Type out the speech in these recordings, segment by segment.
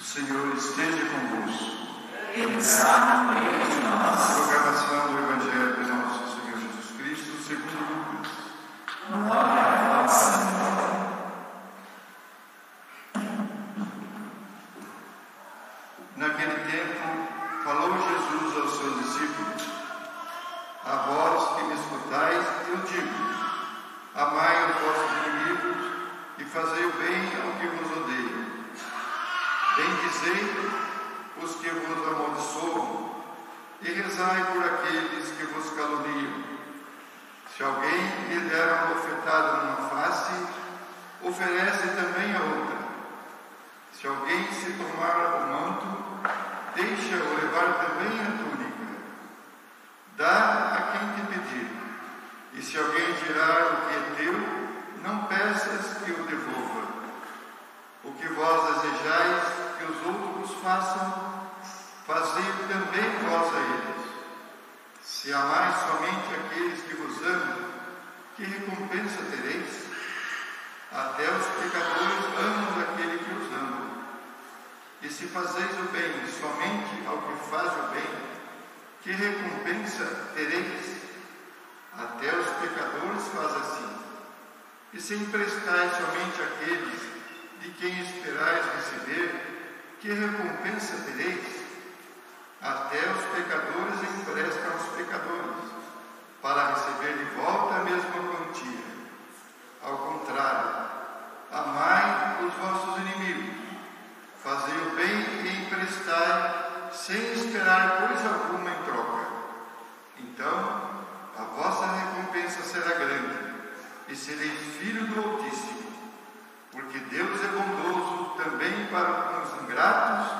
O Senhor esteja convosco. Ele está no meio de nós. Proclamação do Evangelho de nosso Senhor Jesus Cristo, segundo Lucas. Glória rezai por aqueles que vos caluniam. Se alguém lhe der uma bofetada numa face, oferece também a outra. Se alguém se tomar o manto, deixa-o levar também a túnica. Dá a quem te pedir. E se alguém tirar o que é teu, não peças que o devolva. O que vós desejais que os outros façam, fazei também vós a eles. Se amais somente aqueles que vos amam, que recompensa tereis? Até os pecadores amam aquele que os ama. E se fazeis o bem somente ao que faz o bem, que recompensa tereis? Até os pecadores fazem assim. E se emprestais somente àqueles de quem esperais receber, que recompensa tereis? Até os pecadores emprestam aos pecadores, para receber de volta a mesma quantia. Ao contrário, amai os vossos inimigos, fazei o bem e emprestai, sem esperar coisa alguma em troca. Então, a vossa recompensa será grande, e sereis filho do Altíssimo, porque Deus é bondoso também para os ingratos.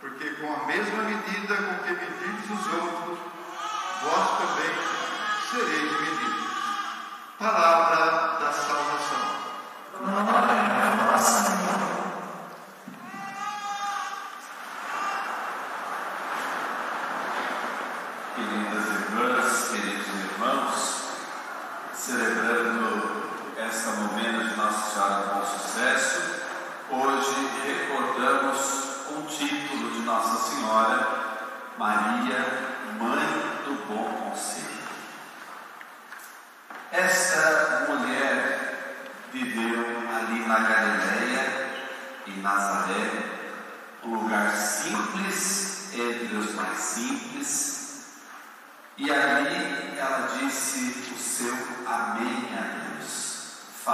Porque com a mesma medida com que medides os outros, vós também sereis medidos. Palavra da salvação. Glória a vós,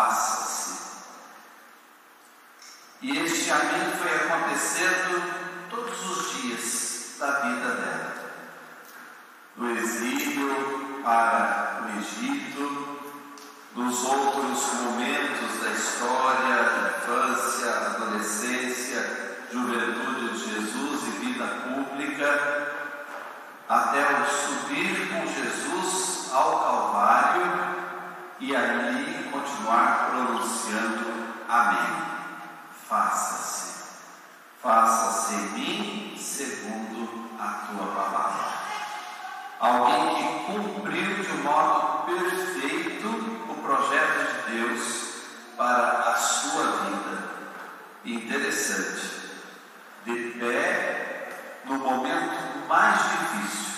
Faça-se. E este amém foi acontecendo todos os dias da vida dela. Do exílio para o Egito, nos outros momentos da história, infância, adolescência, juventude de Jesus e vida pública, até o subir com Jesus ao Calvário e ali continuar pronunciando Amém. Faça-se, faça-se em mim segundo a tua palavra. Alguém que cumpriu de modo perfeito o projeto de Deus para a sua vida. Interessante, de pé no momento mais difícil,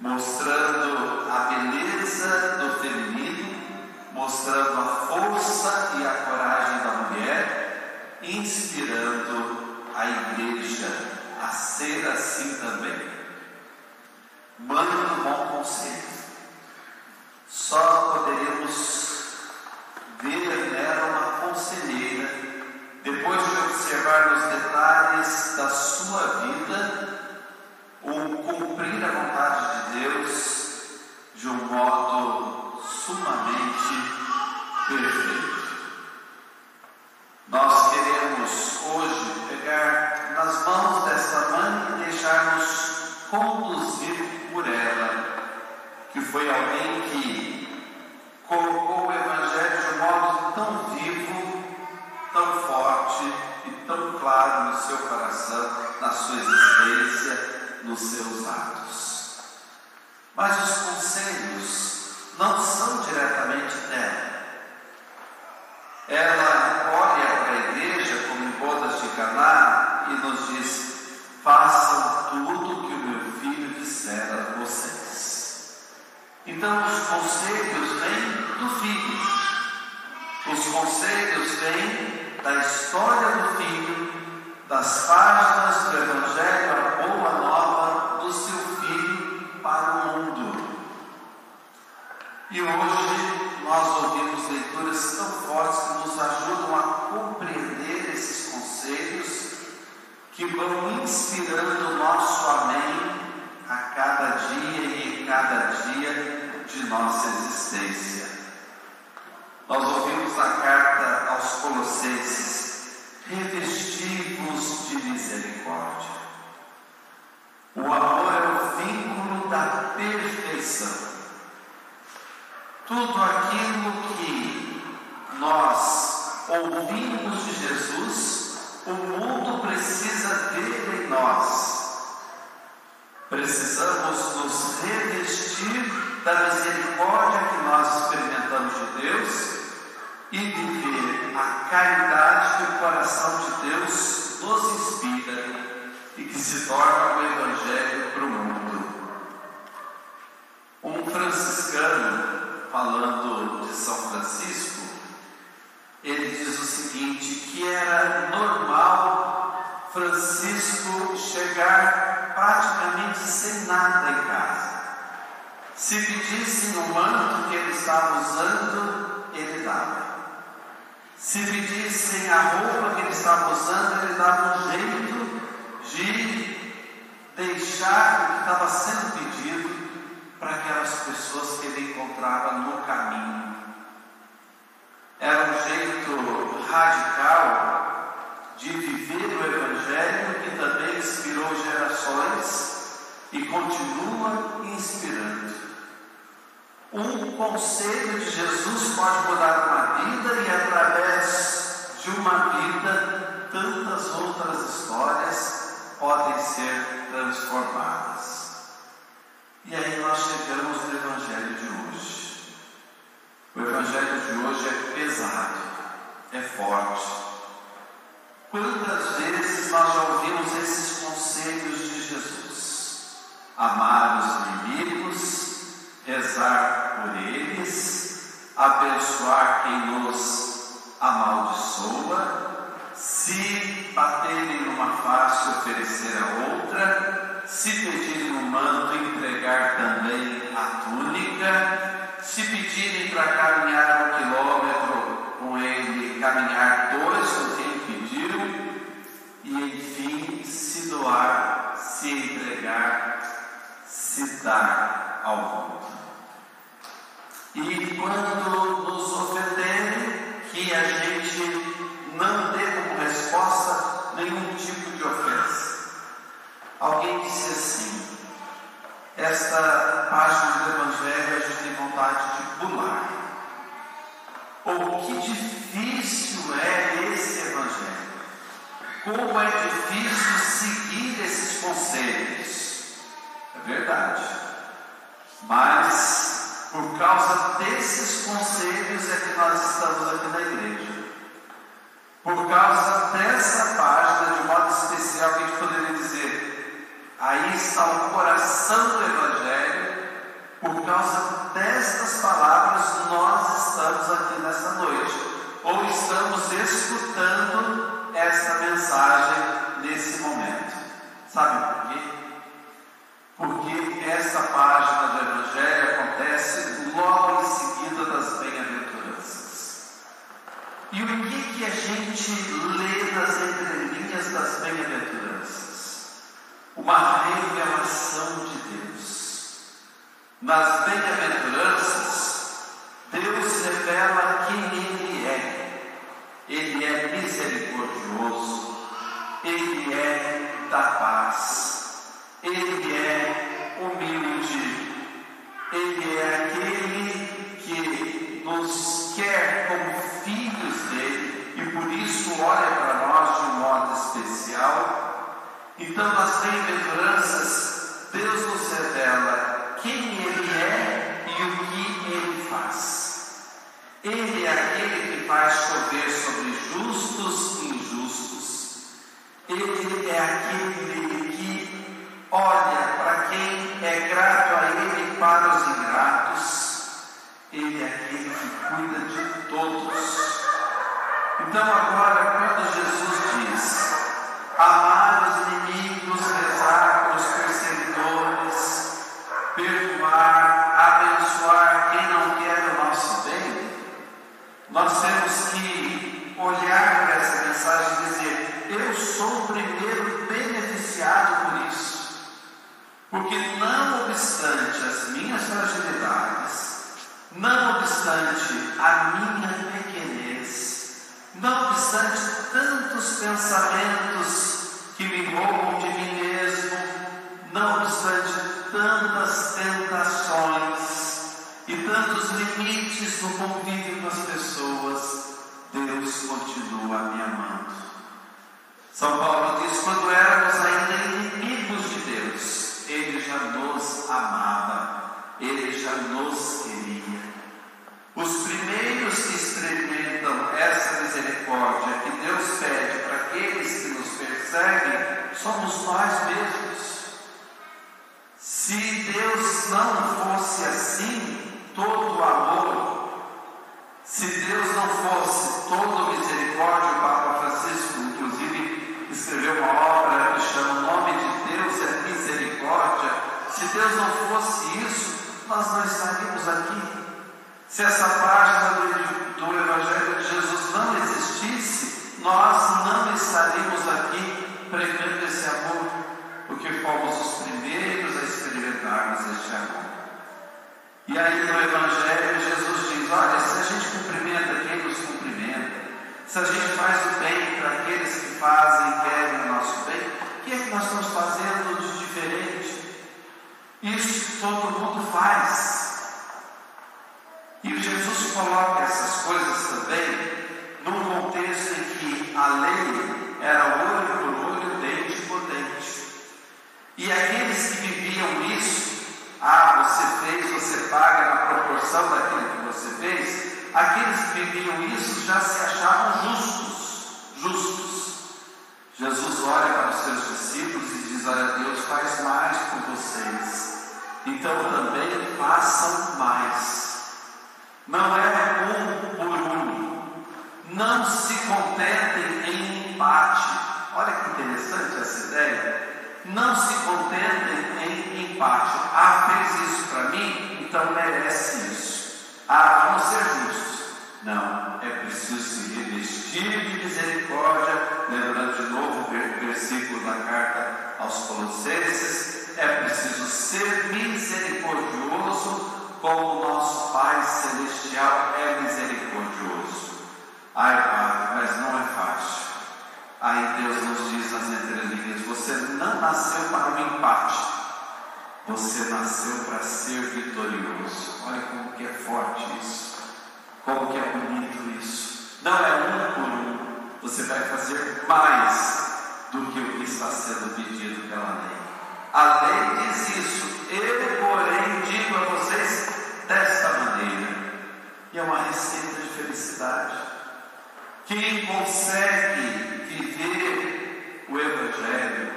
mostrando a beleza do feminino, mostrando a força e a coragem da mulher, inspirando a igreja a ser assim também. Mãe história do filho, das páginas do Evangelho, a boa nova do seu filho para o mundo. E hoje nós ouvimos leituras tão fortes que nos ajudam a compreender esses conselhos que vão inspirando o nosso amém a cada dia e em cada dia de nossa existência. Nós ouvimos na carta aos Colossenses: revestivos de misericórdia. O amor é o vínculo da perfeição. Tudo aquilo que nós ouvimos de Jesus o mundo precisa dele em nós. Precisamos nos revestir da misericórdia que nós experimentamos de Deus e viver a caridade que o coração de Deus nos inspira e que se torna o Evangelho para o mundo. Um franciscano, falando de São Francisco, ele diz o seguinte: que era normal Francisco chegar praticamente sem nada em casa. Se pedissem o manto que ele estava usando, ele dava. Se pedissem a roupa que ele estava usando, ele dava um jeito de deixar o que estava sendo pedido para aquelas pessoas que ele encontrava no caminho era um jeito radical de viver o Evangelho que também inspirou gerações e continua inspirando. Um conselho de Jesus pode mudar uma vida e através de uma vida tantas outras histórias podem ser transformadas. E aí nós chegamos no Evangelho de hoje. O Evangelho de hoje é pesado, é forte. Quantas vezes nós já ouvimos esses ao mundo. E quando nos ofenderem, que a gente não dê como resposta nenhum tipo de ofensa. Alguém disse assim: esta página do Evangelho a gente tem vontade de pular. Ou que difícil é esse Evangelho. Como é difícil seguir esses conselhos. É verdade. Mas, por causa desses conselhos, é que nós estamos aqui na igreja. Nas bem-aventuranças, Deus revela quem Ele é. Ele é misericordioso, Ele é da paz, Ele é humilde, Ele é aquele que nos quer como filhos dele e por isso olha para nós de um modo especial. Então, nas bem-aventuranças, Deus nos Ele é aquele que faz chover sobre justos e injustos. Ele é aquele que olha para quem é grato a Ele para os ingratos. Ele é aquele que cuida de todos. Então, agora, quando Jesus diz: amar os inimigos, São Paulo diz: quando éramos ainda inimigos de Deus, Ele já nos amava, Ele já nos queria. Os primeiros que experimentam essa misericórdia que Deus pede para aqueles que nos perseguem somos nós mesmos. Se Deus não fosse assim, todo amor, se Deus não fosse todo misericórdia, escreveu uma obra que chama O Nome de Deus é Misericórdia. Se Deus não fosse isso, nós não estaríamos aqui. Se essa página do, do Evangelho de Jesus não existisse, nós não estaríamos aqui pregando esse amor, porque fomos os primeiros a experimentarmos este amor. E aí no Evangelho Jesus diz: olha, se a gente cumprimenta quem nos cumprimenta, se a gente faz o bem fazem querem o nosso bem, o que é que nós estamos fazendo de diferente? Isso todo mundo faz. E Jesus coloca essas coisas também num contexto em que a lei era olho por olho, dente por dente. E aqueles que viviam isso, ah, você fez, você paga na proporção daquilo que você fez, aqueles que viviam isso já se achavam justos. Jesus olha para os seus discípulos e diz: Olha, Deus faz mais por vocês, então também façam mais. Não é um por um. Não se contentem em empate. Olha que interessante essa ideia. Não se contentem em empate. Ah, fez isso para mim, então merece isso. Ah, vamos ser justos. Não, é preciso se revestir de misericórdia, lembrando de novo o versículo da carta aos Colossenses. É preciso ser misericordioso como nosso Pai Celestial é misericordioso. Ai, Pai, mas não é fácil. Aí Deus nos diz nas entrelinhas: você não nasceu para um empate, você nasceu para ser vitorioso. Olha como que é forte isso, como que é bonito isso. Não é um por um, você vai fazer mais do que o que está sendo pedido pela lei. A lei diz isso. Eu, porém, digo a vocês desta maneira. E é uma receita de felicidade. Quem consegue viver o Evangelho,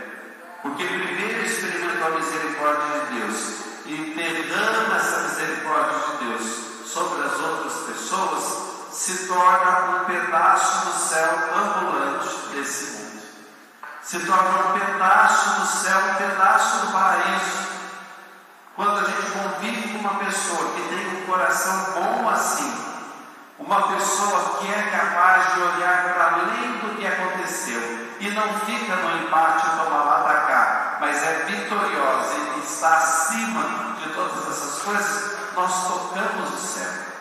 porque primeiro experimentou a misericórdia de Deus e derrama essa misericórdia de Deus sobre as outras pessoas, se torna um pedaço do céu ambulante desse mundo. Se torna um pedaço do céu, um pedaço do paraíso quando a gente convive com uma pessoa que tem um coração bom assim, uma pessoa que é capaz de olhar para além do que aconteceu e não fica no empate toma lá da cá, mas é vitoriosa e está acima de todas essas coisas, nós tocamos o céu.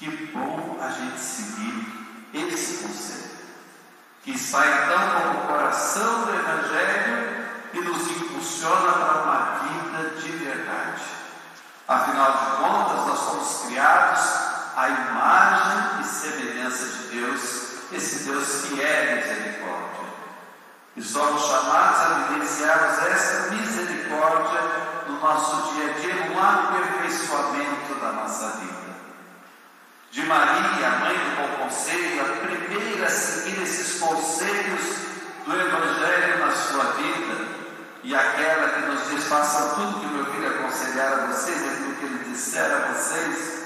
Que bom a gente seguir esse conselho, que está então como o coração do Evangelho e nos impulsiona para uma vida de verdade. Afinal de contas, nós somos criados à imagem e semelhança de Deus, esse Deus que é misericórdia. E somos chamados a vivenciarmos essa misericórdia no nosso dia a dia, no aperfeiçoamento da nossa vida. De Maria, a mãe do bom conselho, a primeira a seguir esses conselhos do Evangelho na sua vida, e aquela que nos diz: faça tudo que meu filho aconselhar a vocês, é aquilo que ele disser a vocês.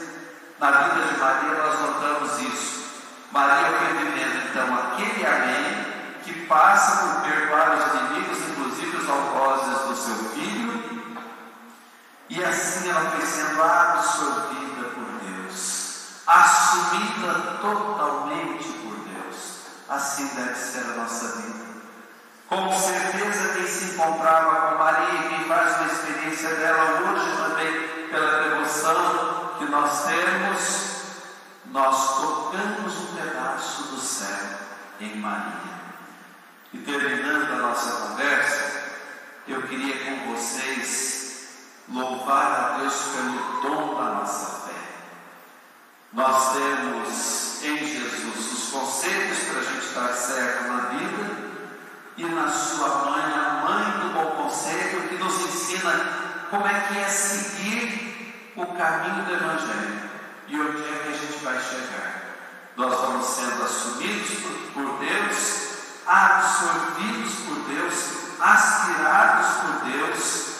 Na vida de Maria, nós notamos isso. Maria foi vivendo então aquele amém que passa por perdoar os inimigos, inclusive os algozes do seu filho, e assim ela foi sendo absorvida assumida totalmente por Deus. Assim deve ser a nossa vida. Com certeza, quem se encontrava com Maria, quem faz uma experiência dela hoje também, pela devoção que nós temos, nós tocamos um pedaço do céu em Maria. E terminando a nossa conversa, eu queria com vocês louvar a Deus pelo dom da nossa fé. Nós temos em Jesus os conselhos para a gente estar certo na vida e na sua mãe, a mãe do bom conselho, que nos ensina como é que é seguir o caminho do Evangelho e onde é que a gente vai chegar. Nós vamos sendo assumidos por Deus absorvidos por Deus, aspirados por Deus,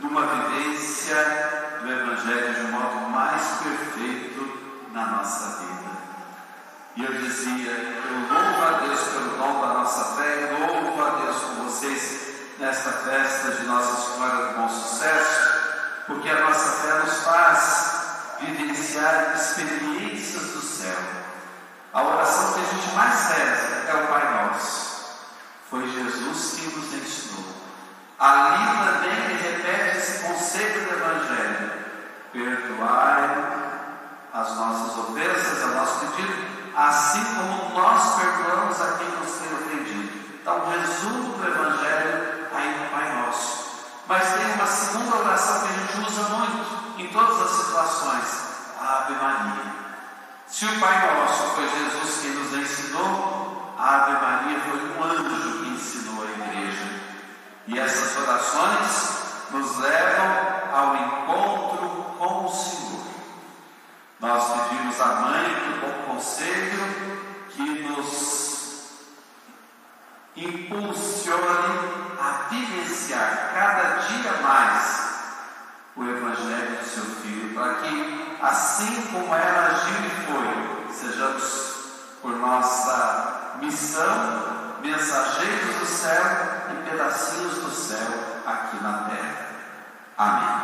numa vivência do Evangelho de um modo mais perfeito na nossa vida. E eu dizia, eu louvo a Deus pelo dom da nossa fé, eu louvo a Deus com vocês nesta festa de Nossa Senhora do Bom Sucesso, porque a nossa fé nos faz vivenciar experiências do céu a oração que a gente mais reza é o Pai Nosso. Foi Jesus que nos ensinou. Ali também ele repete esse conceito do Evangelho: perdoai as nossas ofensas, a nosso pedido, assim como nós perdoamos a quem nos tem ofendido. Então, resumo do Evangelho aí no Pai Nosso. Mas tem uma segunda oração que a gente usa muito em todas as situações: a Ave Maria. Se o Pai Nosso foi Jesus quem nos ensinou, a Ave Maria foi um anjo que ensinou a igreja. E essas orações nos levam ao encontro com o Senhor. Nós pedimos à Mãe do Bom Conselho que nos impulsione a vivenciar cada dia mais o Evangelho do seu Filho, para que assim como ela agiu e foi, sejamos por nossa missão, mensageiros do céu e pedacinhos do céu aqui na terra. Amém.